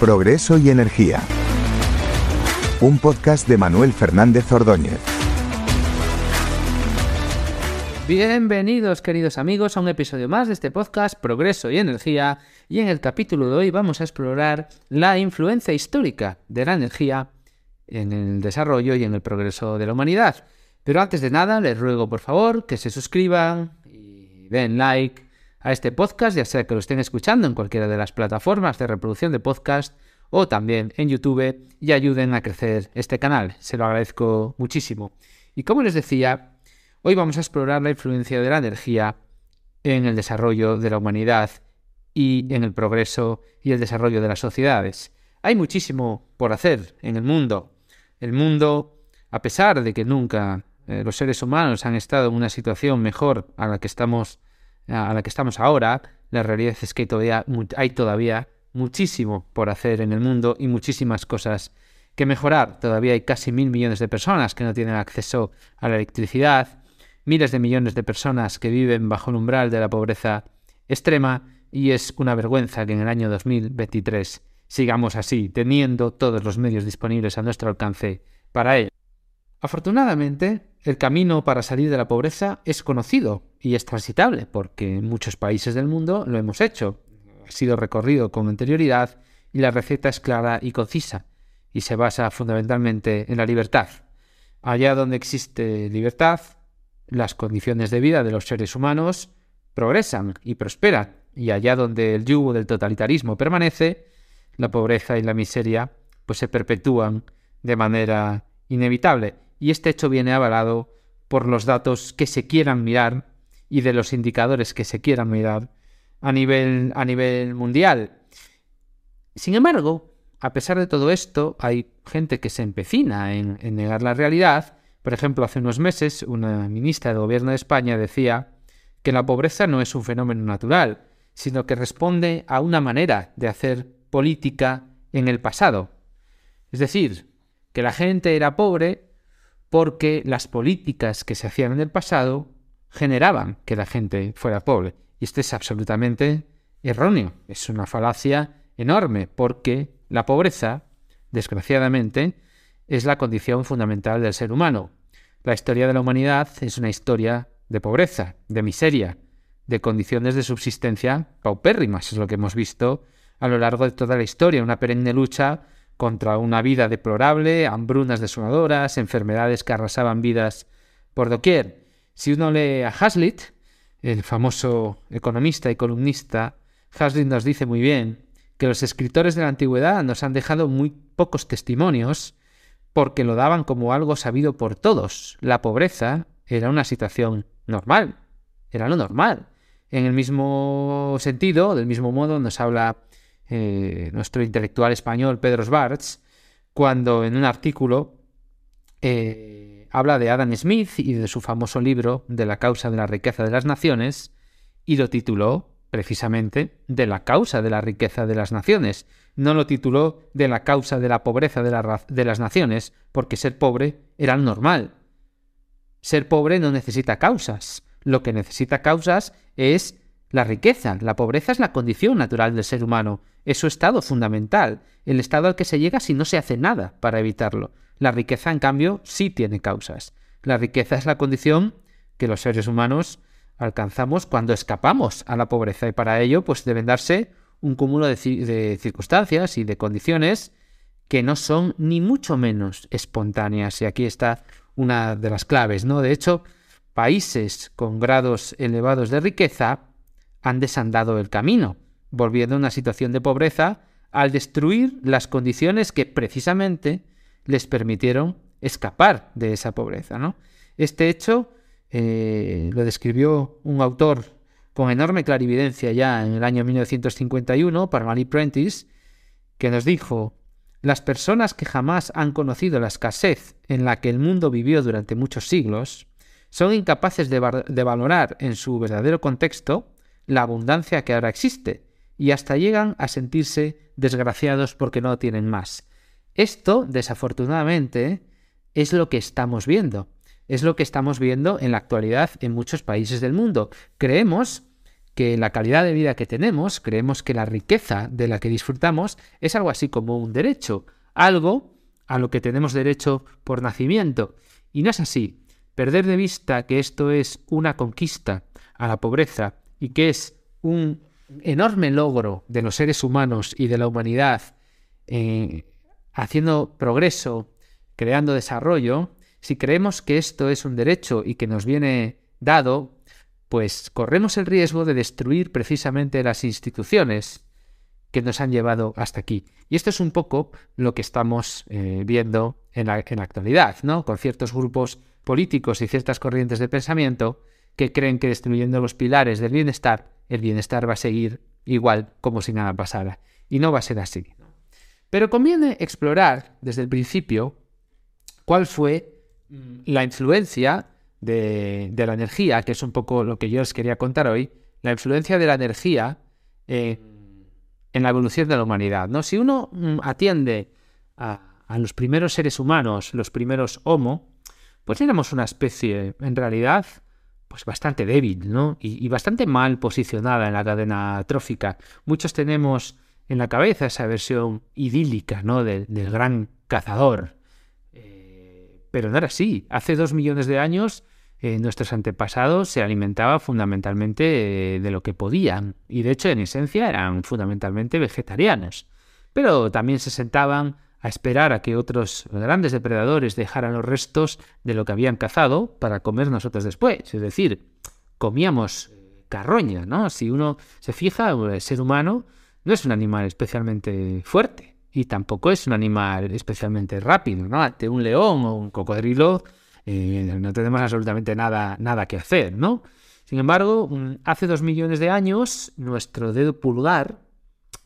Progreso y Energía. Un podcast de Manuel Fernández Ordóñez. Bienvenidos queridos amigos a un episodio más de este podcast Progreso y Energía y en el capítulo de hoy vamos a explorar la influencia histórica de la energía en el desarrollo y en el progreso de la humanidad. Pero antes de nada les ruego por favor que se suscriban y den like a este podcast, ya sea que lo estén escuchando en cualquiera de las plataformas de reproducción de podcast o también en YouTube y ayuden a crecer este canal. Se lo agradezco muchísimo. Y como les decía, hoy vamos a explorar la influencia de la energía en el desarrollo de la humanidad y en el progreso y el desarrollo de las sociedades. Hay muchísimo por hacer en el mundo. El mundo, a pesar de que nunca eh, los seres humanos han estado en una situación mejor a la que estamos a la que estamos ahora, la realidad es que todavía hay todavía muchísimo por hacer en el mundo y muchísimas cosas que mejorar. Todavía hay casi mil millones de personas que no tienen acceso a la electricidad, miles de millones de personas que viven bajo el umbral de la pobreza extrema y es una vergüenza que en el año 2023 sigamos así, teniendo todos los medios disponibles a nuestro alcance para ello. Afortunadamente, el camino para salir de la pobreza es conocido y es transitable, porque en muchos países del mundo lo hemos hecho. Ha sido recorrido con anterioridad y la receta es clara y concisa, y se basa fundamentalmente en la libertad. Allá donde existe libertad, las condiciones de vida de los seres humanos progresan y prosperan, y allá donde el yugo del totalitarismo permanece, la pobreza y la miseria pues se perpetúan de manera inevitable y este hecho viene avalado por los datos que se quieran mirar y de los indicadores que se quieran mirar a nivel, a nivel mundial. Sin embargo, a pesar de todo esto, hay gente que se empecina en, negar la realidad. Por ejemplo, hace unos meses una ministra del gobierno de España decía que la pobreza no es un fenómeno natural, sino que responde a una manera de hacer política en el pasado. Es decir, que la gente era pobre porque las políticas que se hacían en el pasado generaban que la gente fuera pobre. Y esto es absolutamente erróneo. Es una falacia enorme porque la pobreza, desgraciadamente, es la condición fundamental del ser humano. La historia de la humanidad es una historia de pobreza, de miseria, de condiciones de subsistencia paupérrimas. Es lo que hemos visto a lo largo de toda la historia, una perenne lucha contra una vida deplorable, hambrunas desoladoras, enfermedades que arrasaban vidas por doquier. Si uno lee a Hazlitt, el famoso economista y columnista, Hazlitt nos dice muy bien que los escritores de la antigüedad nos han dejado muy pocos testimonios porque lo daban como algo sabido por todos. La pobreza era una situación normal, era lo normal. En el mismo sentido, del mismo modo, nos habla eh, nuestro intelectual español Pedro Schwartz, cuando en un artículo eh, habla de Adam Smith y de su famoso libro de la causa de la riqueza de las naciones, y lo tituló precisamente de la causa de la riqueza de las naciones. No lo tituló de la causa de la pobreza de, de las naciones, porque ser pobre era normal. Ser pobre no necesita causas. Lo que necesita causas es la riqueza, la pobreza es la condición natural del ser humano, es su estado fundamental, el estado al que se llega si no se hace nada para evitarlo. La riqueza, en cambio, sí tiene causas. La riqueza es la condición que los seres humanos alcanzamos cuando escapamos a la pobreza y para ello pues deben darse un cúmulo de, de circunstancias y de condiciones que no son ni mucho menos espontáneas y aquí está una de las claves, ¿no? De hecho, países con grados elevados de riqueza han desandado el camino, volviendo a una situación de pobreza al destruir las condiciones que precisamente les permitieron escapar de esa pobreza. ¿no? Este hecho eh, lo describió un autor con enorme clarividencia ya en el año 1951, Parmalee Prentice, que nos dijo, las personas que jamás han conocido la escasez en la que el mundo vivió durante muchos siglos, son incapaces de valorar en su verdadero contexto la abundancia que ahora existe, y hasta llegan a sentirse desgraciados porque no tienen más. Esto, desafortunadamente, es lo que estamos viendo. Es lo que estamos viendo en la actualidad en muchos países del mundo. Creemos que la calidad de vida que tenemos, creemos que la riqueza de la que disfrutamos es algo así como un derecho, algo a lo que tenemos derecho por nacimiento. Y no es así. Perder de vista que esto es una conquista a la pobreza y que es un enorme logro de los seres humanos y de la humanidad eh, haciendo progreso, creando desarrollo, si creemos que esto es un derecho y que nos viene dado, pues corremos el riesgo de destruir precisamente las instituciones que nos han llevado hasta aquí. Y esto es un poco lo que estamos eh, viendo en la, en la actualidad, ¿no? Con ciertos grupos políticos y ciertas corrientes de pensamiento que creen que destruyendo los pilares del bienestar, el bienestar va a seguir igual como si nada pasara. Y no va a ser así. Pero conviene explorar desde el principio cuál fue mm, la influencia de, la energía, que es un poco lo que yo os quería contar hoy, la influencia de la energía en la evolución de la humanidad. ¿no? Si uno mm, atiende a, los primeros seres humanos, los primeros Homo, pues éramos una especie, en realidad, pues bastante débil, ¿no? Y, bastante mal posicionada en la cadena trófica. Muchos tenemos en la cabeza esa versión idílica, ¿no? del gran cazador. Eh, pero no era así. Hace dos millones de años eh, nuestros antepasados se alimentaban fundamentalmente eh, de lo que podían. Y de hecho, en esencia, eran fundamentalmente vegetarianos. Pero también se sentaban a esperar a que otros grandes depredadores dejaran los restos de lo que habían cazado para comer nosotros después. Es decir, comíamos carroña, ¿no? Si uno se fija, el ser humano no es un animal especialmente fuerte y tampoco es un animal especialmente rápido, ¿no? Ante un león o un cocodrilo eh, no tenemos absolutamente nada, nada que hacer, ¿no? Sin embargo, mm, hace dos millones de años nuestro dedo pulgar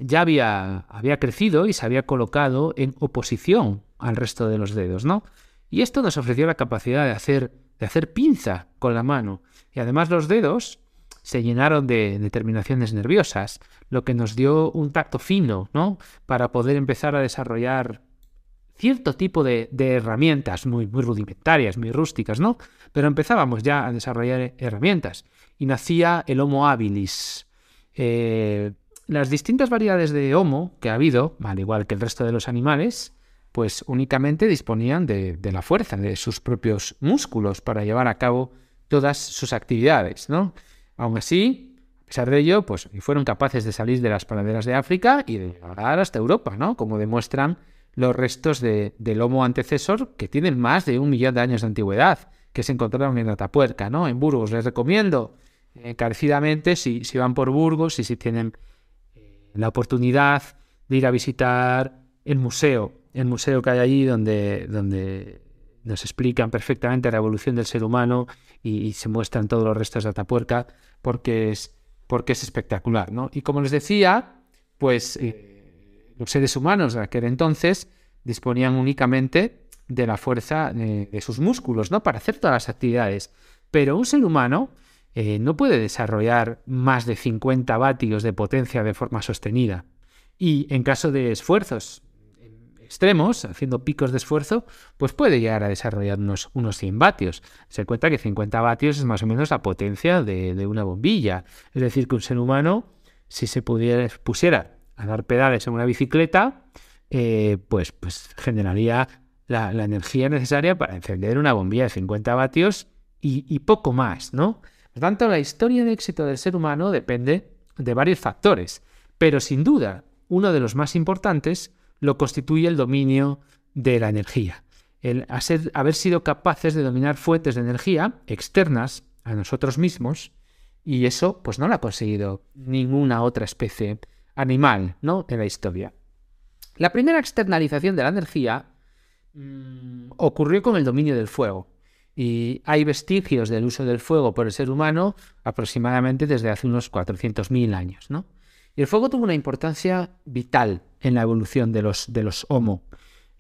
ya había, había crecido y se había colocado en oposición al resto de los dedos, ¿no? Y esto nos ofreció la capacidad de hacer, de hacer pinza con la mano. Y además los dedos se llenaron de, terminaciones nerviosas, lo que nos dio un tacto fino, ¿no? Para poder empezar a desarrollar cierto tipo de, herramientas muy, muy rudimentarias, muy rústicas, ¿no? Pero empezábamos ya a desarrollar herramientas y nacía el Homo habilis. Eh, las distintas variedades de Homo que ha habido, al igual que el resto de los animales, pues únicamente disponían de, la fuerza, de sus propios músculos para llevar a cabo todas sus actividades, ¿no? Aún así, a pesar de ello, pues fueron capaces de salir de las praderas de África y de llegar hasta Europa, ¿no? Como demuestran los restos de, del Homo antecesor que tienen más de un millón de años de antigüedad, que se encontraron en Atapuerca, ¿no? En Burgos. Les recomiendo encarecidamente, si, si van por Burgos y si tienen eh, la oportunidad de ir a visitar el museo, el museo que hay allí donde, donde nos explican perfectamente la evolución del ser humano y, se muestran todos los restos de Atapuerca porque es, porque es espectacular, ¿no? Y como les decía, pues eh, los seres humanos de aquel entonces disponían únicamente de la fuerza de, sus músculos, ¿no? Para hacer todas las actividades. Pero un ser humano eh, no puede desarrollar más de 50 vatios de potencia de forma sostenida. Y en caso de esfuerzos extremos, haciendo picos de esfuerzo, pues puede llegar a desarrollar unos, unos 100 vatios. Se cuenta que 50 vatios es más o menos la potencia de, una bombilla. Es decir, que un ser humano, si se pudiera, pusiera a dar pedales en una bicicleta, eh, pues, pues generaría la, energía necesaria para encender una bombilla de 50 vatios y, y poco más, ¿no? Por tanto, la historia de éxito del ser humano depende de varios factores, pero sin duda uno de los más importantes lo constituye el dominio de la energía. El haber sido capaces de dominar fuentes de energía externas a nosotros mismos, y eso pues no lo ha conseguido ninguna otra especie animal ¿no? en la historia. La primera externalización de la energía mm, ocurrió con el dominio del fuego. Y hay vestigios del uso del fuego por el ser humano aproximadamente desde hace unos 400.000 años. ¿no? Y el fuego tuvo una importancia vital en la evolución de los, de los Homo,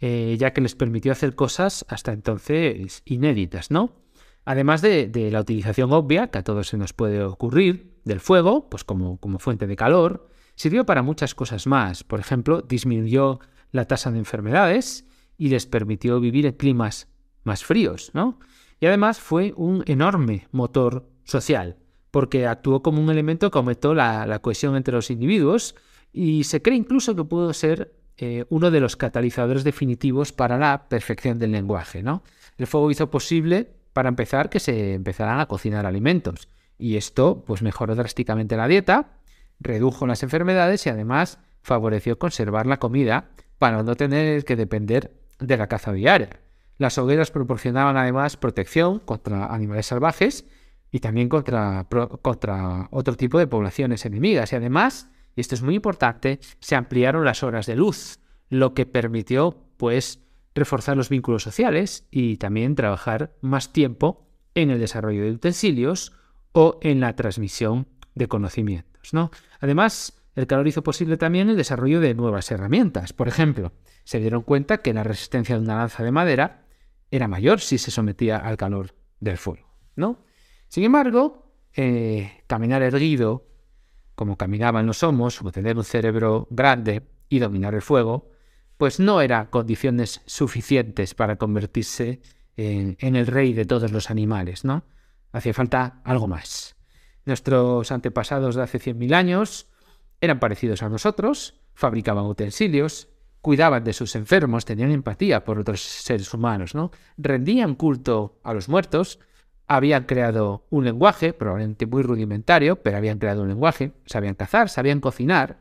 eh, ya que les permitió hacer cosas hasta entonces inéditas, ¿no? Además de, la utilización obvia, que a todos se nos puede ocurrir, del fuego, pues como, como fuente de calor, sirvió para muchas cosas más. Por ejemplo, disminuyó la tasa de enfermedades y les permitió vivir en climas más fríos, ¿no? Y además fue un enorme motor social porque actuó como un elemento que aumentó la, cohesión entre los individuos y se cree incluso que pudo ser eh, uno de los catalizadores definitivos para la perfección del lenguaje. ¿no? El fuego hizo posible, para empezar, que se empezaran a cocinar alimentos y esto pues, mejoró drásticamente la dieta, redujo las enfermedades y además favoreció conservar la comida para no tener que depender de la caza diaria. Las hogueras proporcionaban además protección contra animales salvajes y también contra, contra otro tipo de poblaciones enemigas. Y además, y esto es muy importante, se ampliaron las horas de luz, lo que permitió pues reforzar los vínculos sociales y también trabajar más tiempo en el desarrollo de utensilios o en la transmisión de conocimientos. ¿no? Además, el calor hizo posible también el desarrollo de nuevas herramientas. Por ejemplo, se dieron cuenta que la resistencia de una lanza de madera era mayor si se sometía al calor del fuego. ¿no? Sin embargo, eh, caminar erguido, como caminaban los homos, o tener un cerebro grande y dominar el fuego, pues no eran condiciones suficientes para convertirse en, en el rey de todos los animales, ¿no? Hacía falta algo más. Nuestros antepasados de hace 100.000 años eran parecidos a nosotros, fabricaban utensilios, cuidaban de sus enfermos, tenían empatía por otros seres humanos, ¿no? Rendían culto a los muertos, habían creado un lenguaje, probablemente muy rudimentario, pero habían creado un lenguaje, sabían cazar, sabían cocinar,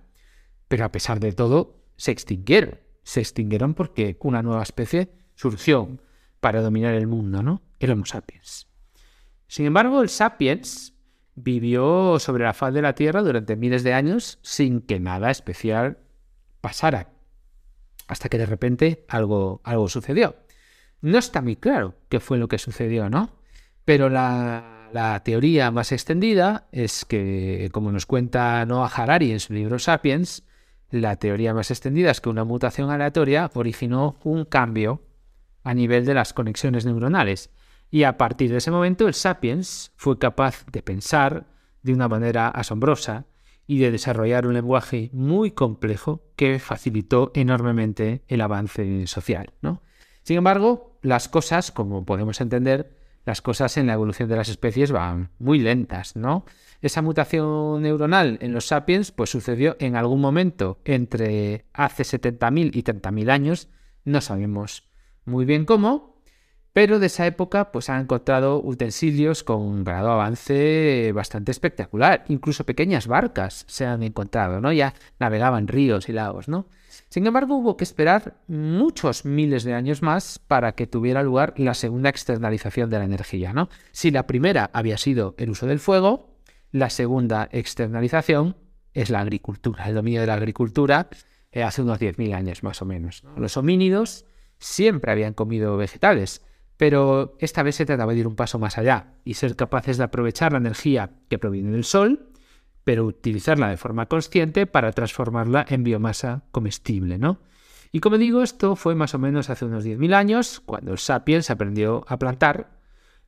pero a pesar de todo se extinguieron. Se extinguieron porque una nueva especie surgió para dominar el mundo, ¿no? El Homo sapiens. Sin embargo, el sapiens vivió sobre la faz de la Tierra durante miles de años sin que nada especial pasara, hasta que de repente algo, algo sucedió. No está muy claro qué fue lo que sucedió, ¿no? Pero la, la teoría más extendida es que, como nos cuenta Noah Harari en su libro Sapiens, la teoría más extendida es que una mutación aleatoria originó un cambio a nivel de las conexiones neuronales y a partir de ese momento el sapiens fue capaz de pensar de una manera asombrosa y de desarrollar un lenguaje muy complejo que facilitó enormemente el avance social. ¿no? Sin embargo, las cosas, como podemos entender, las cosas en la evolución de las especies van muy lentas, ¿no? Esa mutación neuronal en los sapiens pues sucedió en algún momento entre hace 70.000 y 30.000 años, no sabemos muy bien cómo, pero de esa época pues han encontrado utensilios con un grado de avance bastante espectacular. Incluso pequeñas barcas se han encontrado, ¿no? Ya navegaban ríos y lagos, ¿no? Sin embargo, hubo que esperar muchos miles de años más para que tuviera lugar la segunda externalización de la energía, ¿no? Si la primera había sido el uso del fuego, la segunda externalización es la agricultura, el dominio de la agricultura eh, hace unos 10.000 años más o menos. Los homínidos siempre habían comido vegetales, pero esta vez se trataba de ir un paso más allá y ser capaces de aprovechar la energía que proviene del sol, pero utilizarla de forma consciente para transformarla en biomasa comestible, ¿no? Y como digo, esto fue más o menos hace unos 10.000 años, cuando el sapiens aprendió a plantar,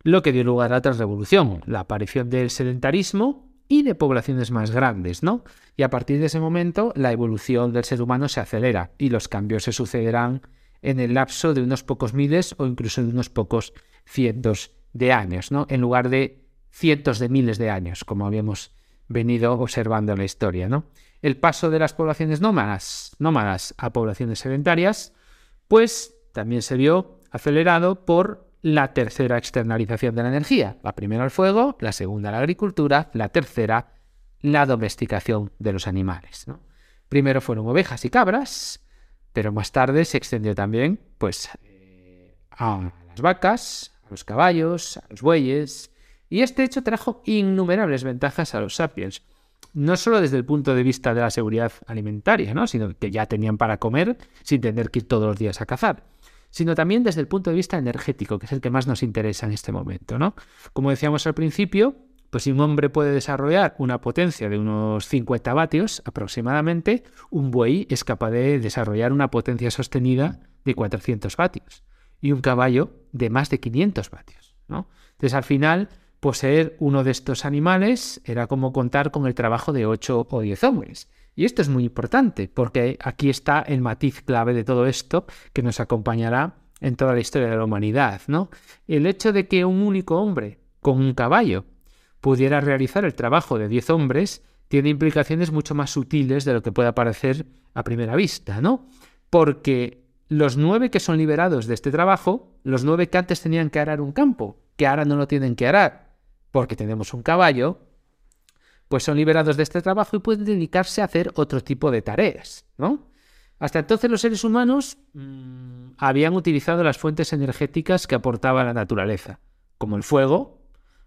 lo que dio lugar a otra revolución, la aparición del sedentarismo y de poblaciones más grandes, ¿no? Y a partir de ese momento, la evolución del ser humano se acelera y los cambios se sucederán en el lapso de unos pocos miles o incluso de unos pocos cientos de años, ¿no? En lugar de cientos de miles de años, como habíamos venido observando en la historia, ¿no? El paso de las poblaciones nómadas, nómadas a poblaciones sedentarias, pues también se vio acelerado por la tercera externalización de la energía. La primera el fuego, la segunda la agricultura, la tercera la domesticación de los animales. Primero fueron ovejas y cabras, pero más tarde se extendió también pues, eh, a las vacas, a los caballos, a los bueyes, y este hecho trajo innumerables ventajas a los sapiens, no solo desde el punto de vista de la seguridad alimentaria, ¿no? sino que ya tenían para comer sin tener que ir todos los días a cazar, sino también desde el punto de vista energético, que es el que más nos interesa en este momento. ¿no? Como decíamos al principio, pues si un hombre puede desarrollar una potencia de unos 50 vatios aproximadamente, un buey es capaz de desarrollar una potencia sostenida de 400 vatios y un caballo de más de 500 vatios. ¿no? Entonces al final, poseer uno de estos animales era como contar con el trabajo de 8 o 10 hombres. Y esto es muy importante porque aquí está el matiz clave de todo esto que nos acompañará en toda la historia de la humanidad. ¿no? El hecho de que un único hombre con un caballo pudiera realizar el trabajo de 10 hombres, tiene implicaciones mucho más sutiles de lo que pueda parecer a primera vista, ¿no? Porque los nueve que son liberados de este trabajo, los nueve que antes tenían que arar un campo, que ahora no lo tienen que arar, porque tenemos un caballo, pues son liberados de este trabajo y pueden dedicarse a hacer otro tipo de tareas, ¿no? Hasta entonces los seres humanos mmm, habían utilizado las fuentes energéticas que aportaba la naturaleza, como el fuego,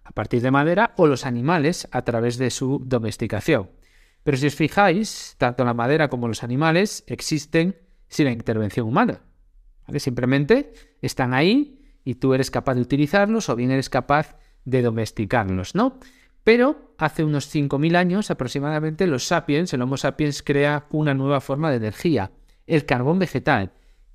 a partir de madera, o los animales a través de su domesticación. Pero si os fijáis, tanto la madera como los animales existen sin la intervención humana. Simplemente están ahí y tú eres capaz de utilizarlos o bien eres capaz de domesticarlos, ¿no? Pero hace unos 5.000 años aproximadamente los sapiens, el Homo sapiens crea una nueva forma de energía, el carbón vegetal,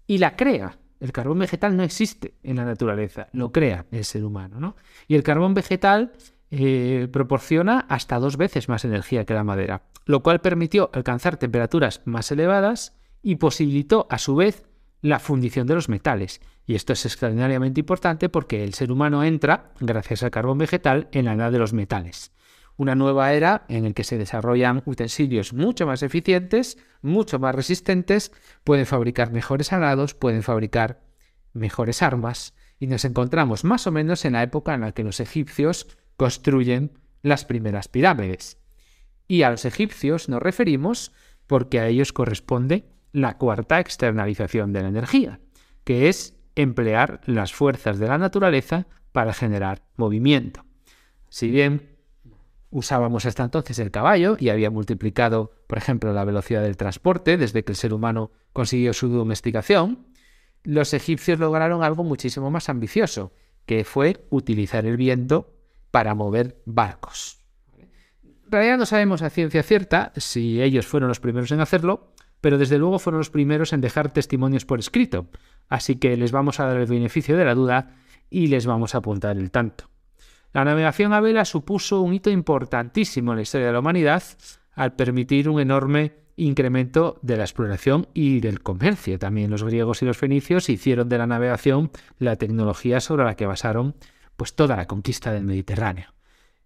y la crea. El carbón vegetal no existe en la naturaleza, lo crea el ser humano, ¿no? Y el carbón vegetal eh, proporciona hasta dos veces más energía que la madera, lo cual permitió alcanzar temperaturas más elevadas y posibilitó a su vez la fundición de los metales. Y esto es extraordinariamente importante porque el ser humano entra, gracias al carbón vegetal, en la edad de los metales. Una nueva era en la que se desarrollan utensilios mucho más eficientes, mucho más resistentes, pueden fabricar mejores arados, pueden fabricar mejores armas, y nos encontramos más o menos en la época en la que los egipcios construyen las primeras pirámides. Y a los egipcios nos referimos porque a ellos corresponde la cuarta externalización de la energía, que es emplear las fuerzas de la naturaleza para generar movimiento. Si bien usábamos hasta entonces el caballo y había multiplicado, por ejemplo, la velocidad del transporte desde que el ser humano consiguió su domesticación, los egipcios lograron algo muchísimo más ambicioso, que fue utilizar el viento para mover barcos. En realidad no sabemos a ciencia cierta si ellos fueron los primeros en hacerlo, pero desde luego fueron los primeros en dejar testimonios por escrito, así que les vamos a dar el beneficio de la duda y les vamos a apuntar el tanto. La navegación a vela supuso un hito importantísimo en la historia de la humanidad al permitir un enorme incremento de la exploración y del comercio. También los griegos y los fenicios hicieron de la navegación la tecnología sobre la que basaron pues toda la conquista del Mediterráneo.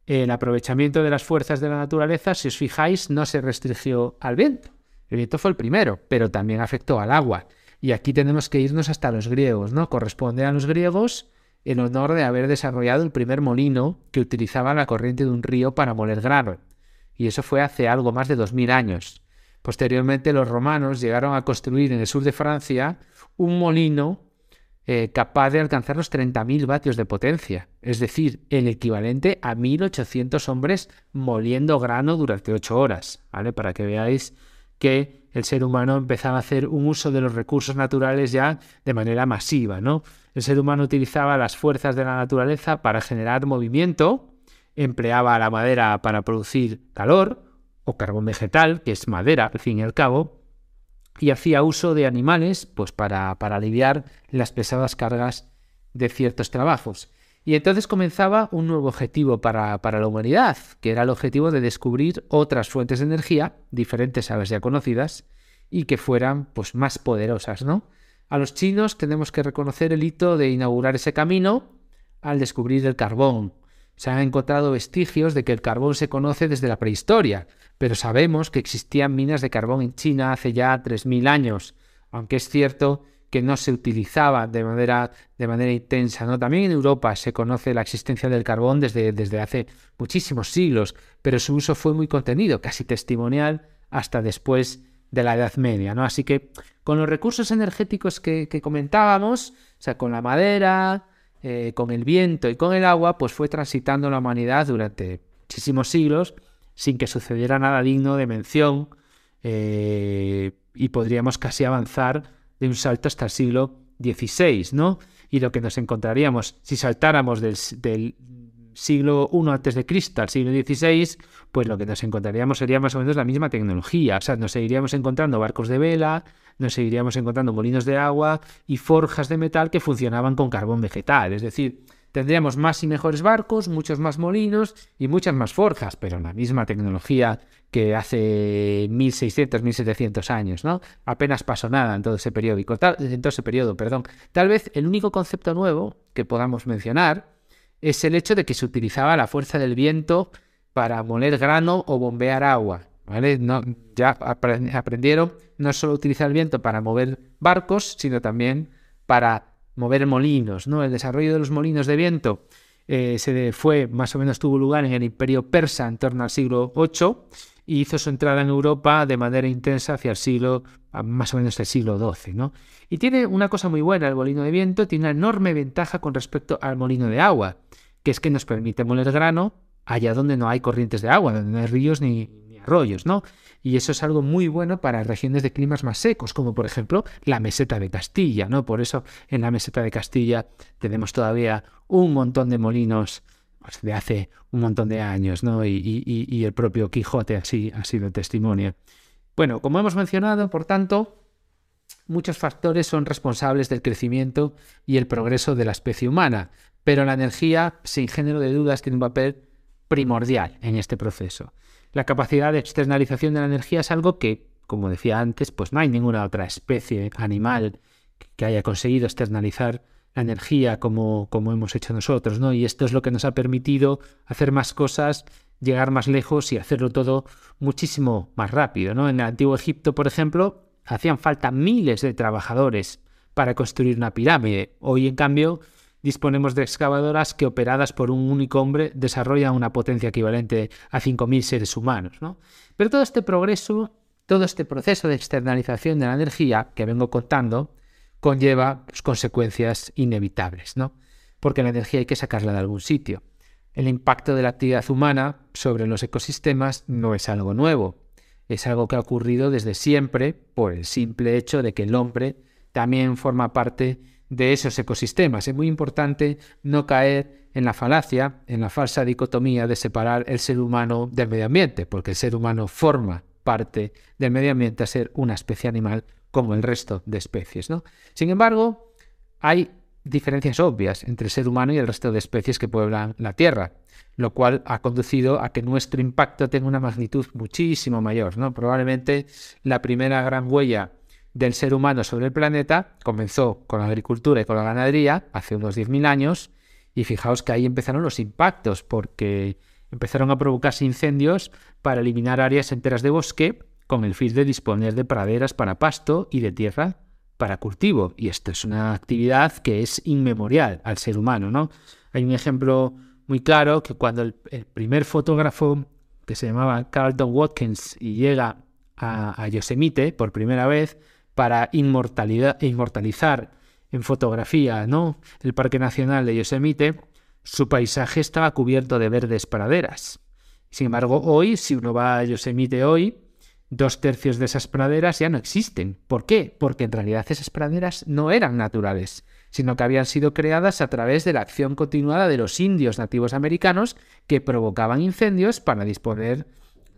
El aprovechamiento de las fuerzas de la naturaleza, si os fijáis, no se restringió al viento, el viento fue el primero, pero también afectó al agua. Y aquí tenemos que irnos hasta los griegos, ¿no? Corresponde a los griegos el honor de haber desarrollado el primer molino que utilizaba la corriente de un río para moler grano. Y eso fue hace algo más de 2000 años. Posteriormente los romanos llegaron a construir en el sur de Francia un molino eh, capaz de alcanzar los 30.000 vatios de potencia, es decir, el equivalente a 1.800 hombres moliendo grano durante 8 horas, ¿vale? Para que veáis que el ser humano empezaba a hacer un uso de los recursos naturales ya de manera masiva, ¿no? El ser humano utilizaba las fuerzas de la naturaleza para generar movimiento, empleaba la madera para producir calor, o carbón vegetal, que es madera al fin y al cabo, y hacía uso de animales pues para, para aliviar las pesadas cargas de ciertos trabajos. Y entonces comenzaba un nuevo objetivo para, la humanidad, que era el objetivo de descubrir otras fuentes de energía, diferentes a las ya conocidas, y que fueran pues, más poderosas, ¿no? A los chinos tenemos que reconocer el hito de inaugurar ese camino al descubrir el carbón. Se han encontrado vestigios de que el carbón se conoce desde la prehistoria, pero sabemos que existían minas de carbón en China hace ya 3.000 años, aunque es cierto que no se utilizaba de manera, de manera intensa. ¿no? También en Europa se conoce la existencia del carbón desde, desde hace muchísimos siglos, pero su uso fue muy contenido, casi testimonial, hasta después de la Edad Media. ¿no? Así que con los recursos energéticos que, comentábamos, o sea, con la madera, eh, con el viento y con el agua, pues fue transitando la humanidad durante muchísimos siglos sin que sucediera nada digno de mención eh, y podríamos casi avanzar de un salto hasta el siglo XVI, ¿no? Y lo que nos encontraríamos si saltáramos del, siglo I antes de Cristo al siglo XVI, pues lo que nos encontraríamos sería más o menos la misma tecnología. O sea, nos seguiríamos encontrando barcos de vela, nos seguiríamos encontrando molinos de agua y forjas de metal que funcionaban con carbón vegetal. Es decir, Tendríamos más y mejores barcos, muchos más molinos y muchas más forjas, pero la misma tecnología que hace 1600, 1700 años, ¿no? Apenas pasó nada en todo ese periódico, en todo ese periodo, perdón. Tal vez el único concepto nuevo que podamos mencionar es el hecho de que se utilizaba la fuerza del viento para moler grano o bombear agua. ¿vale? No, ya aprendieron no solo utilizar el viento para mover barcos, sino también para mover molinos. ¿no? El desarrollo de los molinos de viento eh, se fue, más o menos tuvo lugar en el imperio persa en torno al siglo VIII y hizo su entrada en Europa de manera intensa hacia el siglo, más o menos el siglo XII. ¿no? Y tiene una cosa muy buena, el molino de viento tiene una enorme ventaja con respecto al molino de agua, que es que nos permite moler grano allá donde no hay corrientes de agua, donde no hay ríos ni, ni ¿no? Y eso es algo muy bueno para regiones de climas más secos, como por ejemplo la meseta de Castilla, ¿no? Por eso en la meseta de Castilla tenemos todavía un montón de molinos pues, de hace un montón de años, ¿no? Y, el propio Quijote así, así lo testimonia. Bueno, como hemos mencionado, por tanto, muchos factores son responsables del crecimiento y el progreso de la especie humana, pero la energía, sin género de dudas, tiene un papel primordial en este proceso. La capacidad de externalización de la energía es algo que, como decía antes, pues no hay ninguna otra especie animal que haya conseguido externalizar la energía como, como hemos hecho nosotros, ¿no? Y esto es lo que nos ha permitido hacer más cosas, llegar más lejos y hacerlo todo muchísimo más rápido, ¿no? En el antiguo Egipto, por ejemplo, hacían falta miles de trabajadores para construir una pirámide. Hoy, en cambio, disponemos de excavadoras que operadas por un único hombre desarrollan una potencia equivalente a 5.000 seres humanos, ¿no? Pero todo este progreso, todo este proceso de externalización de la energía que vengo contando, conlleva pues, consecuencias inevitables, ¿no? Porque la energía hay que sacarla de algún sitio. El impacto de la actividad humana sobre los ecosistemas no es algo nuevo, es algo que ha ocurrido desde siempre por el simple hecho de que el hombre también forma parte de esos ecosistemas. Es muy importante no caer en la falacia, en la falsa dicotomía de separar el ser humano del medio ambiente, porque el ser humano forma parte del medio ambiente a ser una especie animal como el resto de especies. ¿no? Sin embargo, hay diferencias obvias entre el ser humano y el resto de especies que pueblan la Tierra, lo cual ha conducido a que nuestro impacto tenga una magnitud muchísimo mayor. ¿no? Probablemente la primera gran huella del ser humano sobre el planeta comenzó con la agricultura y con la ganadería hace unos 10.000 años y fijaos que ahí empezaron los impactos porque empezaron a provocarse incendios para eliminar áreas enteras de bosque con el fin de disponer de praderas para pasto y de tierra para cultivo. Y esto es una actividad que es inmemorial al ser humano, ¿no? Hay un ejemplo muy claro que cuando el, primer fotógrafo que se llamaba Carlton Watkins y llega a, Yosemite por primera vez para inmortalizar en fotografía ¿no? el Parque Nacional de Yosemite, su paisaje estaba cubierto de verdes praderas. Sin embargo, hoy, si uno va a Yosemite hoy, dos tercios de esas praderas ya no existen. ¿Por qué? Porque en realidad esas praderas no eran naturales, sino que habían sido creadas a través de la acción continuada de los indios nativos americanos que provocaban incendios para disponer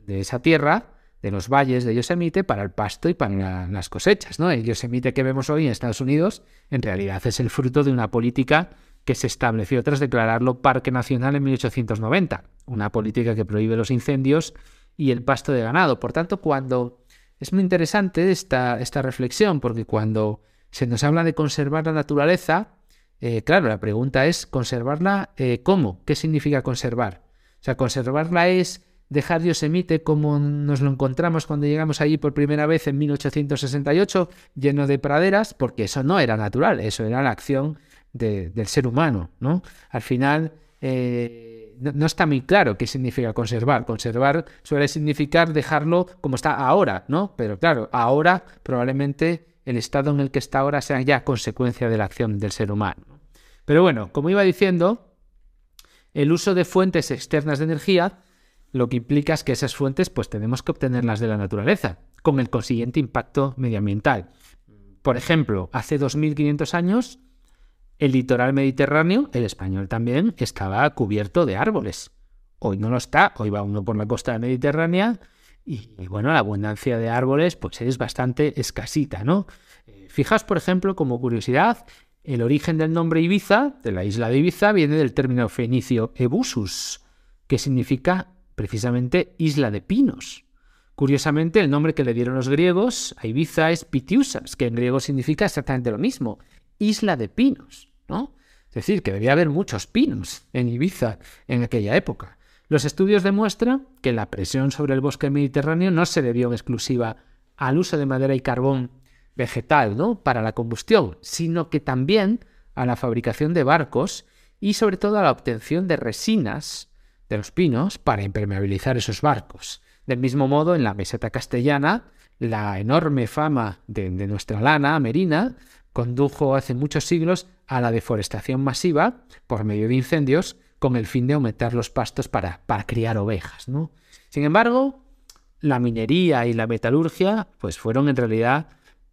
de esa tierra, de los valles de Yosemite, para el pasto y para las cosechas. ¿no? El Yosemite que vemos hoy en Estados Unidos en realidad es el fruto de una política que se estableció tras declararlo Parque Nacional en 1890, una política que prohíbe los incendios y el pasto de ganado. Por tanto, cuando es muy interesante esta, esta reflexión, porque cuando se nos habla de conservar la naturaleza, eh, claro, la pregunta es conservarla eh, cómo, qué significa conservar. O sea, conservarla es dejar Yosemite como nos lo encontramos cuando llegamos allí por primera vez en 1868, lleno de praderas, porque eso no era natural, eso era la acción del ser humano, ¿no? Al final, eh, no, está muy claro qué significa conservar. Conservar suele significar dejarlo como está ahora, ¿no? Pero claro, ahora probablemente el estado en el que está ahora sea ya consecuencia de la acción del ser humano. Pero bueno, como iba diciendo, el uso de fuentes externas de energía lo que implica es que esas fuentes pues tenemos que obtenerlas de la naturaleza, con el consiguiente impacto medioambiental. Por ejemplo, hace 2500 años el litoral mediterráneo, el español también, estaba cubierto de árboles. Hoy no lo está, hoy va uno por la costa mediterránea y, bueno, la abundancia de árboles pues es bastante escasita, ¿no? Eh, fijaos, por ejemplo, como curiosidad, el origen del nombre Ibiza, de la isla de Ibiza, viene del término fenicio ebusus, que significa precisamente isla de pinos. Curiosamente, el nombre que le dieron los griegos a Ibiza es Pitiusas, que en griego significa exactamente lo mismo, isla de pinos, ¿no? Es decir, que debía haber muchos pinos en Ibiza en aquella época. Los estudios demuestran que la presión sobre el bosque mediterráneo no se debió en exclusiva al uso de madera y carbón vegetal ¿no? para la combustión, sino que también a la fabricación de barcos y sobre todo a la obtención de resinas de los pinos para impermeabilizar esos barcos. Del mismo modo, en la meseta castellana, la enorme fama de, nuestra lana merina condujo hace muchos siglos a la deforestación masiva por medio de incendios con el fin de aumentar los pastos para, para criar ovejas. ¿no? Sin embargo, la minería y la metalurgia pues fueron en realidad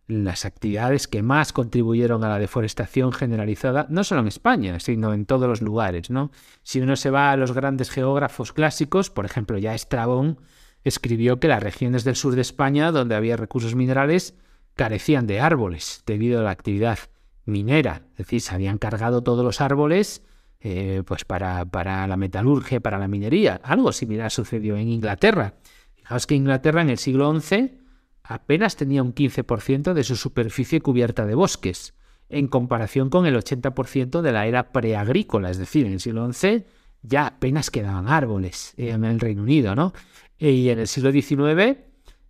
las actividades que más contribuyeron a la deforestación generalizada, no solo en España, sino en todos los lugares. ¿no? Si uno se va a los grandes geógrafos clásicos, por ejemplo, ya Estrabón escribió que las regiones del sur de España, donde había recursos minerales, carecían de árboles debido a la actividad minera. Es decir, se habían cargado todos los árboles eh, pues para, para la metalurgia, para la minería. Algo similar sucedió en Inglaterra. Fijaos que Inglaterra en el siglo XI apenas tenía un 15% de su superficie cubierta de bosques, en comparación con el 80% de la era preagrícola, es decir, en el siglo XI ya apenas quedaban árboles en el Reino Unido, ¿no? Y en el siglo XIX,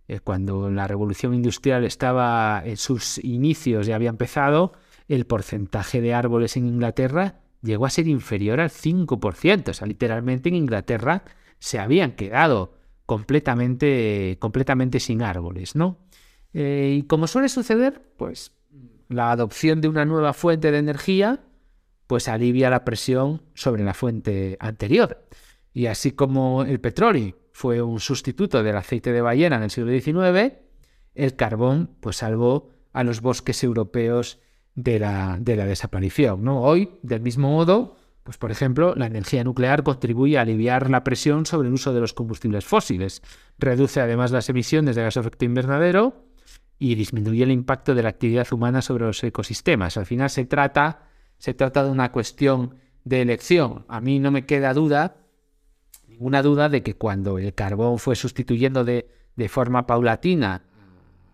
eh, cuando la revolución industrial estaba en sus inicios y había empezado, el porcentaje de árboles en Inglaterra llegó a ser inferior al 5%. O sea, literalmente en Inglaterra se habían quedado completamente, completamente sin árboles, ¿no? Eh, y como suele suceder, pues la adopción de una nueva fuente de energía pues alivia la presión sobre la fuente anterior. Y así como el petróleo fue un sustituto del aceite de ballena en el siglo XIX, el carbón pues salvó a los bosques europeos de la, de la desaparición. ¿no? Hoy, del mismo modo, pues por ejemplo, la energía nuclear contribuye a aliviar la presión sobre el uso de los combustibles fósiles, reduce además las emisiones de gas efecto invernadero y disminuye el impacto de la actividad humana sobre los ecosistemas. Al final se trata se trata de una cuestión de elección. A mí no me queda duda, ninguna duda, de que cuando el carbón fue sustituyendo de, de forma paulatina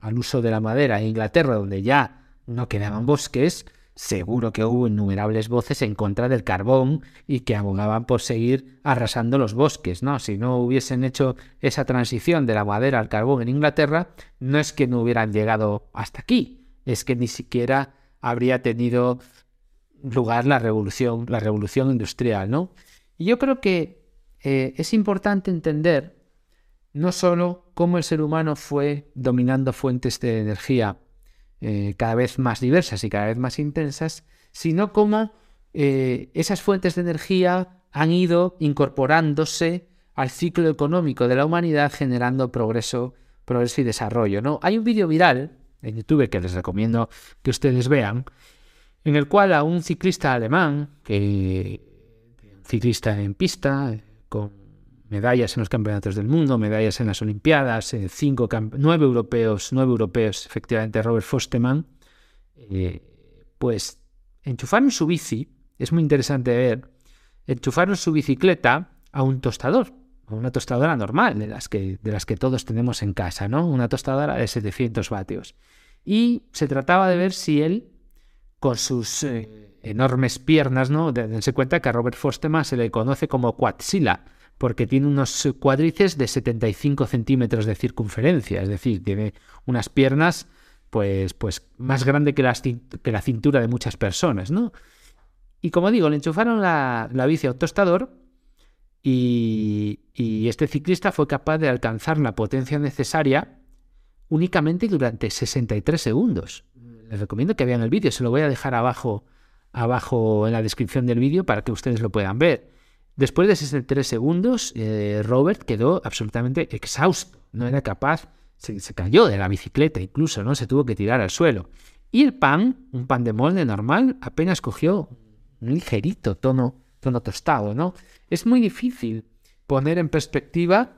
al uso de la madera en Inglaterra, donde ya no quedaban bosques, seguro que hubo innumerables voces en contra del carbón y que abogaban por seguir arrasando los bosques, ¿no? Si no hubiesen hecho esa transición de la madera al carbón en Inglaterra, no es que no hubieran llegado hasta aquí, es que ni siquiera habría tenido lugar la revolución, la revolución industrial, ¿no? Y yo creo que eh, es importante entender no solo cómo el ser humano fue dominando fuentes de energía eh, cada vez más diversas y cada vez más intensas, sino cómo eh, esas fuentes de energía han ido incorporándose al ciclo económico de la humanidad generando progreso, progreso y desarrollo. ¿no? Hay un vídeo viral en YouTube que les recomiendo que ustedes vean, en el cual a un ciclista alemán, que, ciclista en pista, con medallas en los campeonatos del mundo, medallas en las Olimpiadas, eh, cinco nueve europeos, nueve europeos, efectivamente, Robert Fosteman, eh, pues enchufaron su bici, es muy interesante ver, enchufaron su bicicleta a un tostador, a una tostadora normal, de las que, de las que todos tenemos en casa, ¿no? Una tostadora de 700 vatios. Y se trataba de ver si él con sus eh, enormes piernas, ¿no? Dense cuenta que a Robert Fosterman se le conoce como Quadsila, porque tiene unos cuádriceps de 75 centímetros de circunferencia, es decir, tiene unas piernas pues, pues más grande que, la cintura de muchas personas, ¿no? Y como digo, le enchufaron la, la bici a tostador y, y este ciclista fue capaz de alcanzar la potencia necesaria únicamente durante 63 segundos les recomiendo que vean el vídeo, se lo voy a dejar abajo, abajo en la descripción del vídeo para que ustedes lo puedan ver. Después de 63 segundos, eh, Robert quedó absolutamente exhausto, no era capaz, se, cayó de la bicicleta incluso, ¿no? Se tuvo que tirar al suelo. Y el pan, un pan de molde normal, apenas cogió un ligerito tono, tono tostado, ¿no? Es muy difícil poner en perspectiva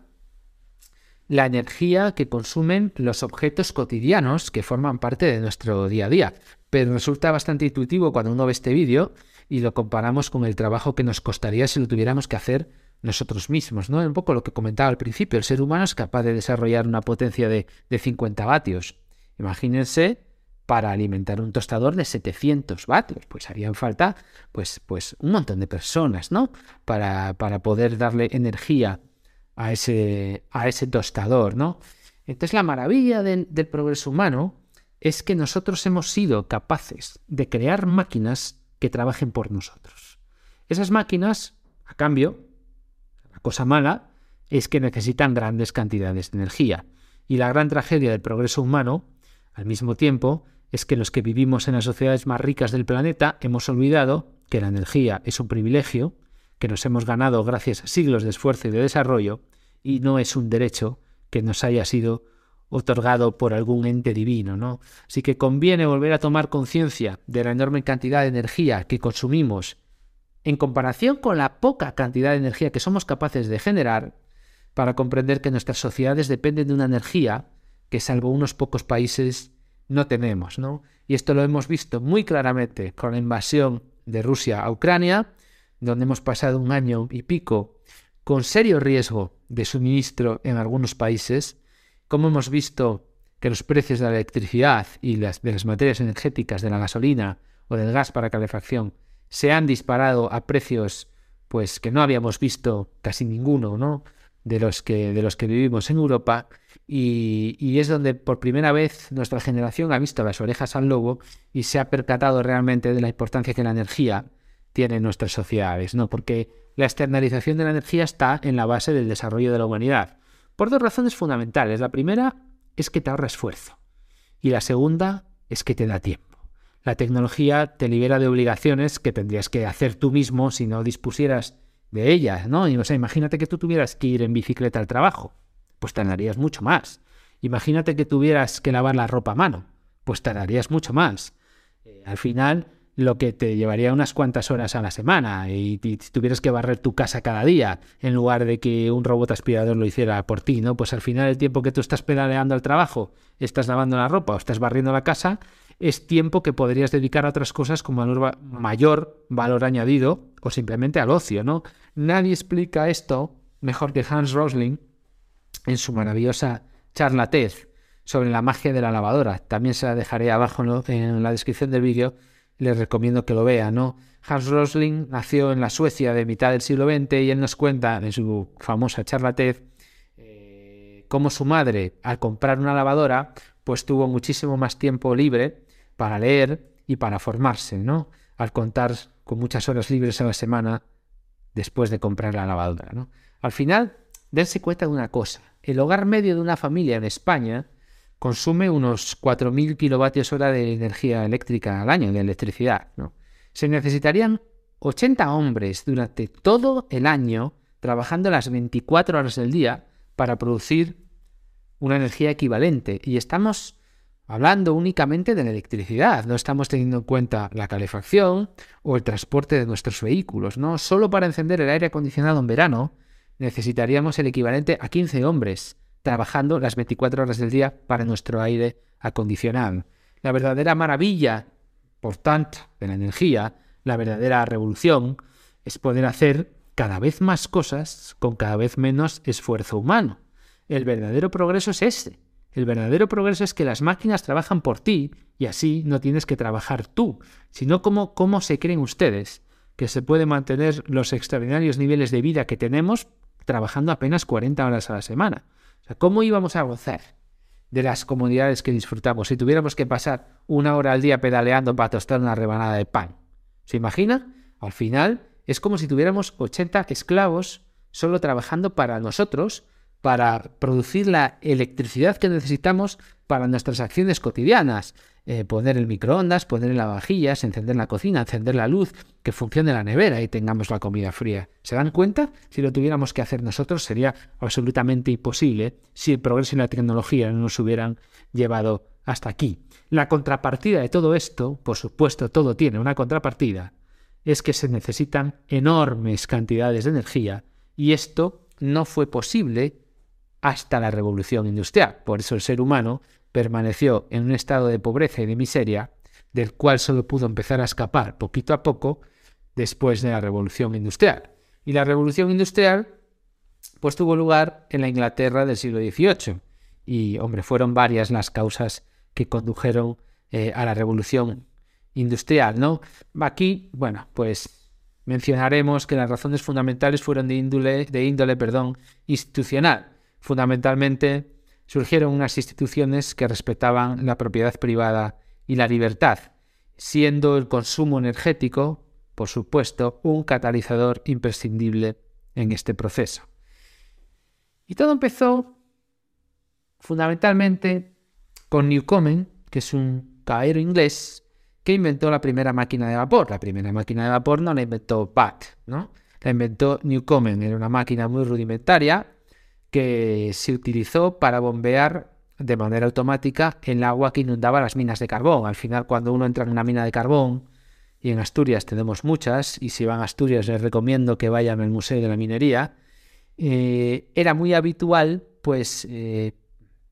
la energía que consumen los objetos cotidianos que forman parte de nuestro día a día. Pero resulta bastante intuitivo cuando uno ve este vídeo y lo comparamos con el trabajo que nos costaría si lo tuviéramos que hacer nosotros mismos, ¿no? Un poco lo que comentaba al principio, el ser humano es capaz de desarrollar una potencia de, de 50 vatios. Imagínense para alimentar un tostador de 700 vatios. Pues harían falta pues, pues un montón de personas, ¿no? Para, para poder darle energía a ese, a ese tostador, ¿no? Entonces la maravilla del progreso humano es que nosotros hemos sido capaces de crear máquinas que trabajen por nosotros. Esas máquinas, a cambio, la cosa mala es que necesitan grandes cantidades de energía. Y la gran tragedia del progreso humano, al mismo tiempo, es que los que vivimos en las sociedades más ricas del planeta hemos olvidado que la energía es un privilegio que nos hemos ganado gracias a siglos de esfuerzo y de desarrollo y no es un derecho que nos haya sido otorgado por algún ente divino, ¿no? Así que conviene volver a tomar conciencia de la enorme cantidad de energía que consumimos en comparación con la poca cantidad de energía que somos capaces de generar para comprender que nuestras sociedades dependen de una energía que salvo unos pocos países no tenemos, ¿no? Y esto lo hemos visto muy claramente con la invasión de Rusia a Ucrania, donde hemos pasado un año y pico con serio riesgo de suministro en algunos países, como hemos visto que los precios de la electricidad y las, de las materias energéticas, de la gasolina o del gas para calefacción, se han disparado a precios pues que no habíamos visto casi ninguno, ¿no? de los que, de los que vivimos en Europa y, y, es donde por primera vez nuestra generación ha visto las orejas al lobo y se ha percatado realmente de la importancia que la energía tiene en nuestras sociedades, ¿no? Porque la externalización de la energía está en la base del desarrollo de la humanidad. Por dos razones fundamentales. La primera es que te ahorra esfuerzo y la segunda es que te da tiempo. La tecnología te libera de obligaciones que tendrías que hacer tú mismo si no dispusieras de ellas, ¿no? Y, o sea, imagínate que tú tuvieras que ir en bicicleta al trabajo, pues tardarías mucho más. Imagínate que tuvieras que lavar la ropa a mano, pues tardarías mucho más. Eh, al final, lo que te llevaría unas cuantas horas a la semana y, si tuvieras que barrer tu casa cada día en lugar de que un robot aspirador lo hiciera por ti, ¿no? Pues al final el tiempo que tú estás pedaleando al trabajo, estás lavando la ropa o estás barriendo la casa, es tiempo que podrías dedicar a otras cosas con mayor valor añadido o simplemente al ocio, ¿no? Nadie explica esto mejor que Hans Rosling en su maravillosa charla TED sobre la magia de la lavadora. También se la dejaré abajo en la descripción del vídeo les recomiendo que lo vean, ¿no? Hans Rosling nació en la Suecia de mitad del siglo XX y él nos cuenta en su famosa charla TED eh, cómo su madre, al comprar una lavadora, pues tuvo muchísimo más tiempo libre para leer y para formarse, ¿no? Al contar con muchas horas libres a la semana después de comprar la lavadora, ¿no? Al final, dense cuenta de una cosa. El hogar medio de una familia en España consume unos 4.000 kilovatios hora de energía eléctrica al año, de electricidad. Se necesitarían 80 hombres durante todo el año trabajando las 24 horas del día para producir una energía equivalente. Y estamos hablando únicamente de la electricidad, no estamos teniendo en cuenta la calefacción o el transporte de nuestros vehículos. ¿no? Solo para encender el aire acondicionado en verano necesitaríamos el equivalente a 15 hombres trabajando las 24 horas del día para nuestro aire acondicionado. La verdadera maravilla, por tanto, de la energía, la verdadera revolución, es poder hacer cada vez más cosas con cada vez menos esfuerzo humano. El verdadero progreso es ese. El verdadero progreso es que las máquinas trabajan por ti y así no tienes que trabajar tú, sino como cómo se creen ustedes que se puede mantener los extraordinarios niveles de vida que tenemos trabajando apenas 40 horas a la semana. ¿Cómo íbamos a gozar de las comunidades que disfrutamos si tuviéramos que pasar una hora al día pedaleando para tostar una rebanada de pan? ¿Se imagina? Al final es como si tuviéramos 80 esclavos solo trabajando para nosotros, para producir la electricidad que necesitamos para nuestras acciones cotidianas. Eh, poner el microondas, poner en lavavajillas, encender la cocina, encender la luz, que funcione la nevera y tengamos la comida fría. ¿Se dan cuenta? Si lo tuviéramos que hacer nosotros sería absolutamente imposible si el progreso y la tecnología no nos hubieran llevado hasta aquí. La contrapartida de todo esto, por supuesto, todo tiene una contrapartida, es que se necesitan enormes cantidades de energía y esto no fue posible hasta la revolución industrial. Por eso el ser humano permaneció en un estado de pobreza y de miseria, del cual solo pudo empezar a escapar poquito a poco después de la revolución industrial. Y la revolución industrial pues tuvo lugar en la Inglaterra del siglo XVIII. Y, hombre, fueron varias las causas que condujeron eh, a la revolución industrial, ¿no? Aquí, bueno, pues mencionaremos que las razones fundamentales fueron de índole, de índole perdón, institucional. Fundamentalmente surgieron unas instituciones que respetaban la propiedad privada y la libertad, siendo el consumo energético, por supuesto, un catalizador imprescindible en este proceso. Y todo empezó fundamentalmente con Newcomen, que es un caballero inglés que inventó la primera máquina de vapor. La primera máquina de vapor no la inventó Bat, ¿no? La inventó Newcomen, era una máquina muy rudimentaria que se utilizó para bombear de manera automática el agua que inundaba las minas de carbón. Al final, cuando uno entra en una mina de carbón, y en Asturias tenemos muchas, y si van a Asturias les recomiendo que vayan al Museo de la Minería, eh, era muy habitual, pues, eh,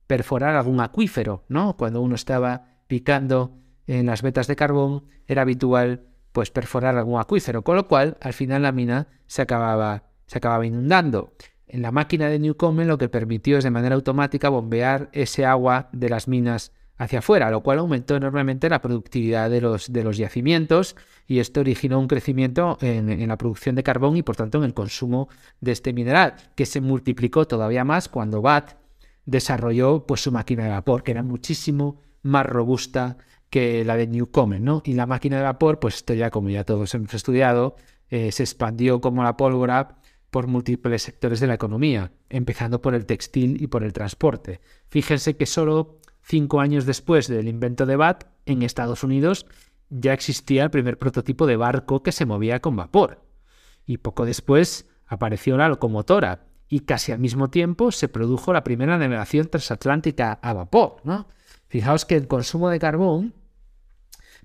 perforar algún acuífero, ¿no? Cuando uno estaba picando en las vetas de carbón, era habitual, pues, perforar algún acuífero, con lo cual, al final la mina se acababa, se acababa inundando. En la máquina de Newcomen lo que permitió es de manera automática bombear ese agua de las minas hacia afuera, lo cual aumentó enormemente la productividad de los, de los yacimientos y esto originó un crecimiento en, la producción de carbón y por tanto en el consumo de este mineral, que se multiplicó todavía más cuando Watt desarrolló pues, su máquina de vapor, que era muchísimo más robusta que la de Newcomen, ¿no? Y la máquina de vapor, pues esto ya como ya todos hemos estudiado, eh, se expandió como la pólvora por múltiples sectores de la economía, empezando por el textil y por el transporte. Fíjense que solo cinco años después del invento de Watt, en Estados Unidos ya existía el primer prototipo de barco que se movía con vapor. Y poco después apareció la locomotora y casi al mismo tiempo se produjo la primera navegación transatlántica a vapor. ¿no? Fijaos que el consumo de carbón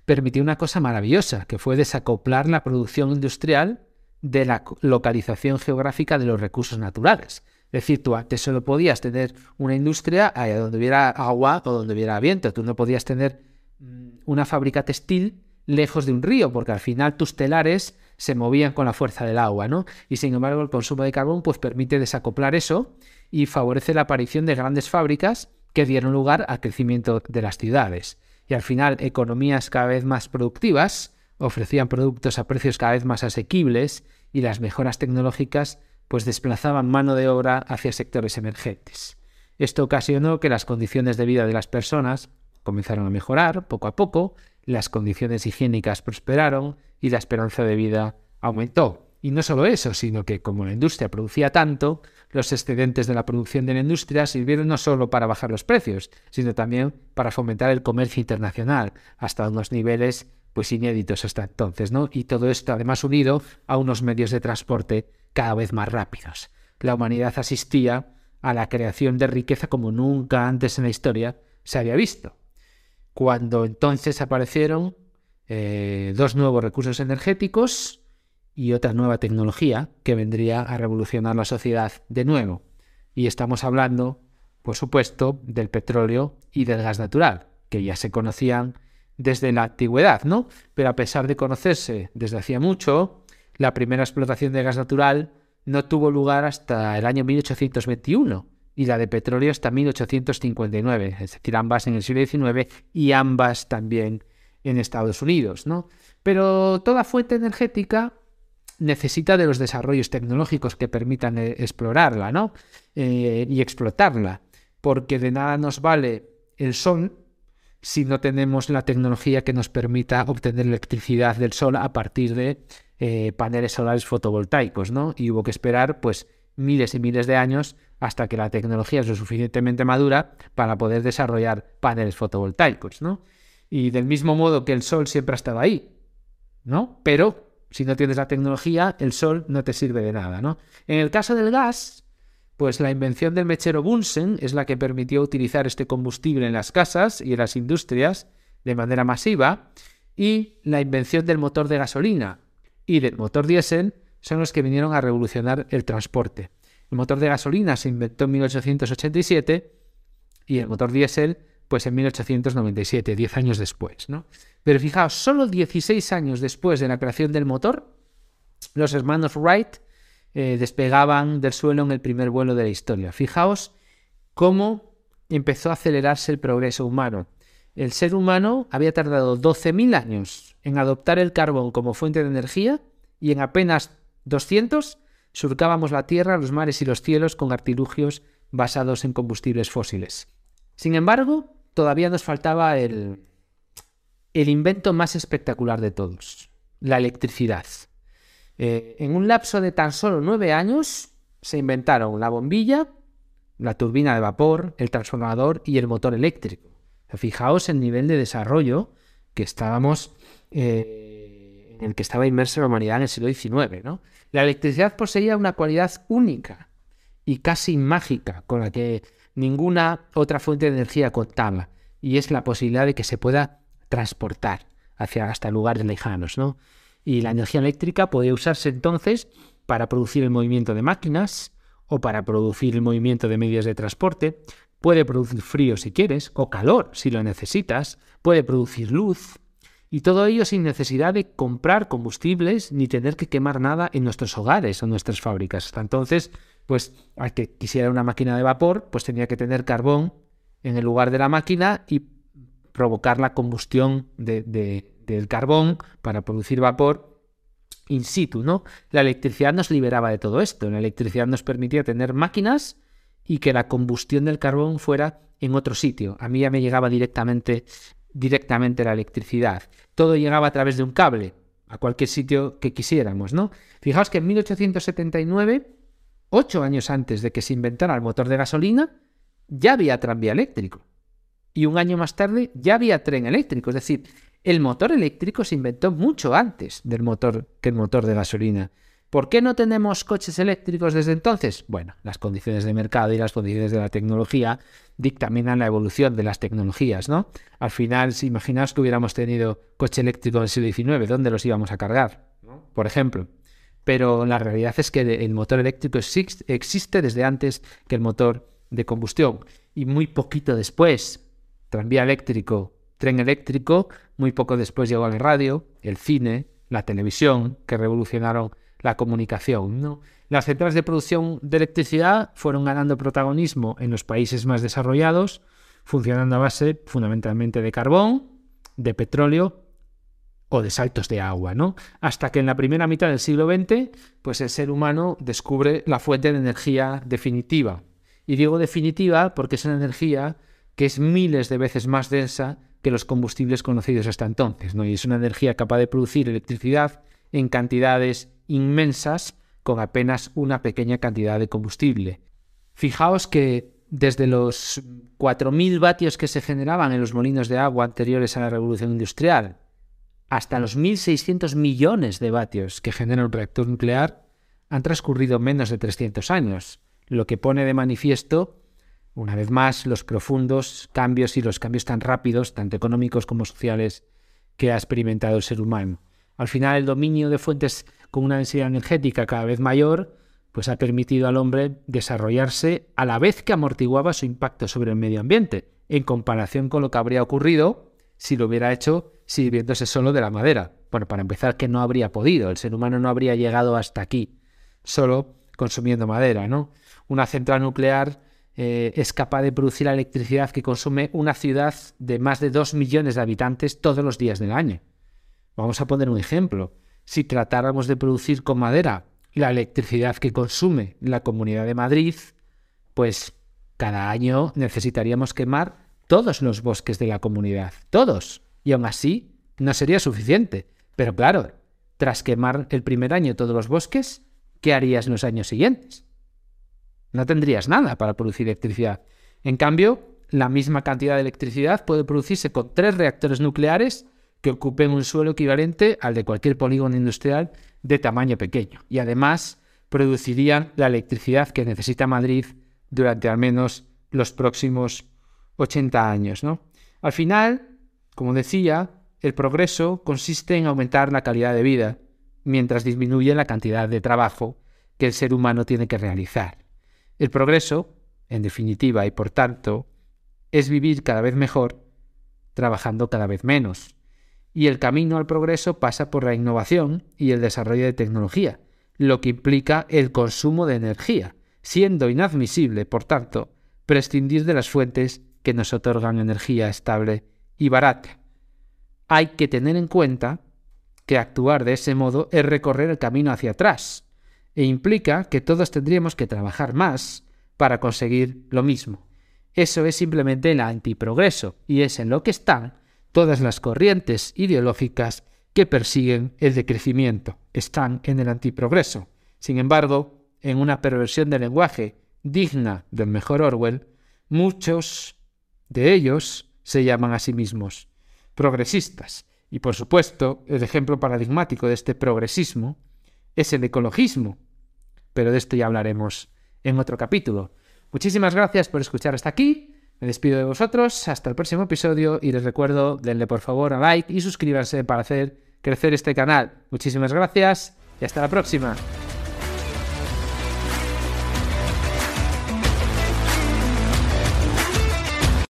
permitió una cosa maravillosa, que fue desacoplar la producción industrial de la localización geográfica de los recursos naturales. Es decir, tú antes solo podías tener una industria allá donde hubiera agua o donde hubiera viento. Tú no podías tener mm, una fábrica textil lejos de un río, porque al final tus telares se movían con la fuerza del agua, ¿no? Y sin embargo, el consumo de carbón pues permite desacoplar eso y favorece la aparición de grandes fábricas que dieron lugar al crecimiento de las ciudades. Y al final, economías cada vez más productivas ofrecían productos a precios cada vez más asequibles y las mejoras tecnológicas pues desplazaban mano de obra hacia sectores emergentes. Esto ocasionó que las condiciones de vida de las personas comenzaron a mejorar poco a poco, las condiciones higiénicas prosperaron y la esperanza de vida aumentó. Y no solo eso, sino que como la industria producía tanto, los excedentes de la producción de la industria sirvieron no solo para bajar los precios, sino también para fomentar el comercio internacional hasta unos niveles pues inéditos hasta entonces, ¿no? Y todo esto además unido a unos medios de transporte cada vez más rápidos. La humanidad asistía a la creación de riqueza como nunca antes en la historia se había visto. Cuando entonces aparecieron eh, dos nuevos recursos energéticos y otra nueva tecnología que vendría a revolucionar la sociedad de nuevo. Y estamos hablando, por supuesto, del petróleo y del gas natural, que ya se conocían desde la antigüedad, ¿no? Pero a pesar de conocerse desde hacía mucho, la primera explotación de gas natural no tuvo lugar hasta el año 1821 y la de petróleo hasta 1859, es decir, ambas en el siglo XIX y ambas también en Estados Unidos, ¿no? Pero toda fuente energética necesita de los desarrollos tecnológicos que permitan eh, explorarla, ¿no? Eh, y explotarla, porque de nada nos vale el sol si no tenemos la tecnología que nos permita obtener electricidad del sol a partir de eh, paneles solares fotovoltaicos, ¿no? Y hubo que esperar, pues, miles y miles de años hasta que la tecnología es lo suficientemente madura para poder desarrollar paneles fotovoltaicos, ¿no? Y del mismo modo que el sol siempre ha estado ahí, ¿no? Pero si no tienes la tecnología, el sol no te sirve de nada, ¿no? En el caso del gas, pues la invención del mechero Bunsen es la que permitió utilizar este combustible en las casas y en las industrias de manera masiva, y la invención del motor de gasolina y del motor diésel son los que vinieron a revolucionar el transporte. El motor de gasolina se inventó en 1887 y el motor diésel pues en 1897, 10 años después, ¿no? Pero fijaos, solo 16 años después de la creación del motor, los hermanos Wright eh, despegaban del suelo en el primer vuelo de la historia. Fijaos cómo empezó a acelerarse el progreso humano. el ser humano había tardado 12.000 años en adoptar el carbón como fuente de energía y en apenas 200 surcábamos la tierra, los mares y los cielos con artilugios basados en combustibles fósiles. Sin embargo, todavía nos faltaba el, el invento más espectacular de todos, la electricidad. Eh, en un lapso de tan solo nueve años se inventaron la bombilla, la turbina de vapor, el transformador y el motor eléctrico. Fijaos el nivel de desarrollo que estábamos, eh, en el que estaba inmersa la humanidad en el siglo XIX. ¿no? La electricidad poseía una cualidad única y casi mágica con la que ninguna otra fuente de energía contaba, y es la posibilidad de que se pueda transportar hacia hasta lugares lejanos, ¿no? Y la energía eléctrica podía usarse entonces para producir el movimiento de máquinas o para producir el movimiento de medios de transporte, puede producir frío si quieres, o calor si lo necesitas, puede producir luz, y todo ello sin necesidad de comprar combustibles ni tener que quemar nada en nuestros hogares o nuestras fábricas. Hasta entonces, pues al que quisiera una máquina de vapor, pues tenía que tener carbón en el lugar de la máquina y provocar la combustión del carbón para producir vapor in situ, ¿no? La electricidad nos liberaba de todo esto. La electricidad nos permitía tener máquinas y que la combustión del carbón fuera en otro sitio. A mí ya me llegaba directamente, directamente la electricidad. Todo llegaba a través de un cable, a cualquier sitio que quisiéramos, ¿no? Fijaos que en 1879, ocho años antes de que se inventara el motor de gasolina, ya había tranvía eléctrico y un año más tarde ya había tren eléctrico. Es decir, el motor eléctrico se inventó mucho antes del motor que el motor de gasolina. ¿Por qué no tenemos coches eléctricos desde entonces? Bueno, las condiciones de mercado y las condiciones de la tecnología dictaminan la evolución de las tecnologías, ¿no? Al final, si imaginaos que hubiéramos tenido coche eléctrico en el siglo XIX, ¿dónde los íbamos a cargar? Por ejemplo. Pero la realidad es que el motor eléctrico existe desde antes que el motor de combustión. Y muy poquito después, tranvía eléctrico, tren eléctrico, muy poco después llegó el radio, el cine, la televisión, que revolucionaron la comunicación. Las centrales de producción de electricidad fueron ganando protagonismo en los países más desarrollados, funcionando a base fundamentalmente de carbón, de petróleo o de saltos de agua, ¿no? Hasta que en la primera mitad del siglo XX, pues el ser humano descubre la fuente de energía definitiva. Y digo definitiva porque es una energía que es miles de veces más densa que los combustibles conocidos hasta entonces, ¿no? Y es una energía capaz de producir electricidad en cantidades inmensas con apenas una pequeña cantidad de combustible. Fijaos que desde los 4.000 vatios que se generaban en los molinos de agua anteriores a la revolución industrial hasta los 1.600 millones de vatios que genera un reactor nuclear, han transcurrido menos de 300 años, lo que pone de manifiesto una vez más, los profundos cambios y los cambios tan rápidos, tanto económicos como sociales, que ha experimentado el ser humano. Al final, el dominio de fuentes con una densidad energética cada vez mayor, pues ha permitido al hombre desarrollarse a la vez que amortiguaba su impacto sobre el medio ambiente, en comparación con lo que habría ocurrido si lo hubiera hecho sirviéndose solo de la madera. Bueno, para empezar, que no habría podido, el ser humano no habría llegado hasta aquí, solo consumiendo madera, ¿no? Una central nuclear eh, es capaz de producir la electricidad que consume una ciudad de más de 2 millones de habitantes todos los días del año. Vamos a poner un ejemplo. Si tratáramos de producir con madera la electricidad que consume la Comunidad de Madrid, pues cada año necesitaríamos quemar todos los bosques de la comunidad, todos. Y aún así no sería suficiente. Pero claro, tras quemar el primer año todos los bosques, ¿qué harías los años siguientes? No tendrías nada para producir electricidad. En cambio, la misma cantidad de electricidad puede producirse con tres reactores nucleares que ocupen un suelo equivalente al de cualquier polígono industrial de tamaño pequeño. Y además producirían la electricidad que necesita Madrid durante al menos los próximos 80 años. ¿no? Al final, como decía, el progreso consiste en aumentar la calidad de vida mientras disminuye la cantidad de trabajo que el ser humano tiene que realizar. El progreso, en definitiva, y por tanto, es vivir cada vez mejor trabajando cada vez menos. Y el camino al progreso pasa por la innovación y el desarrollo de tecnología, lo que implica el consumo de energía, siendo inadmisible, por tanto, prescindir de las fuentes que nos otorgan energía estable y barata. Hay que tener en cuenta que actuar de ese modo es recorrer el camino hacia atrás e implica que todos tendríamos que trabajar más para conseguir lo mismo. Eso es simplemente el antiprogreso y es en lo que están todas las corrientes ideológicas que persiguen el decrecimiento. Están en el antiprogreso. Sin embargo, en una perversión del lenguaje digna del mejor Orwell, muchos de ellos se llaman a sí mismos progresistas. Y por supuesto, el ejemplo paradigmático de este progresismo es el ecologismo. Pero de esto ya hablaremos en otro capítulo. Muchísimas gracias por escuchar hasta aquí. Me despido de vosotros. Hasta el próximo episodio y les recuerdo, denle por favor a like y suscríbanse para hacer crecer este canal. Muchísimas gracias y hasta la próxima.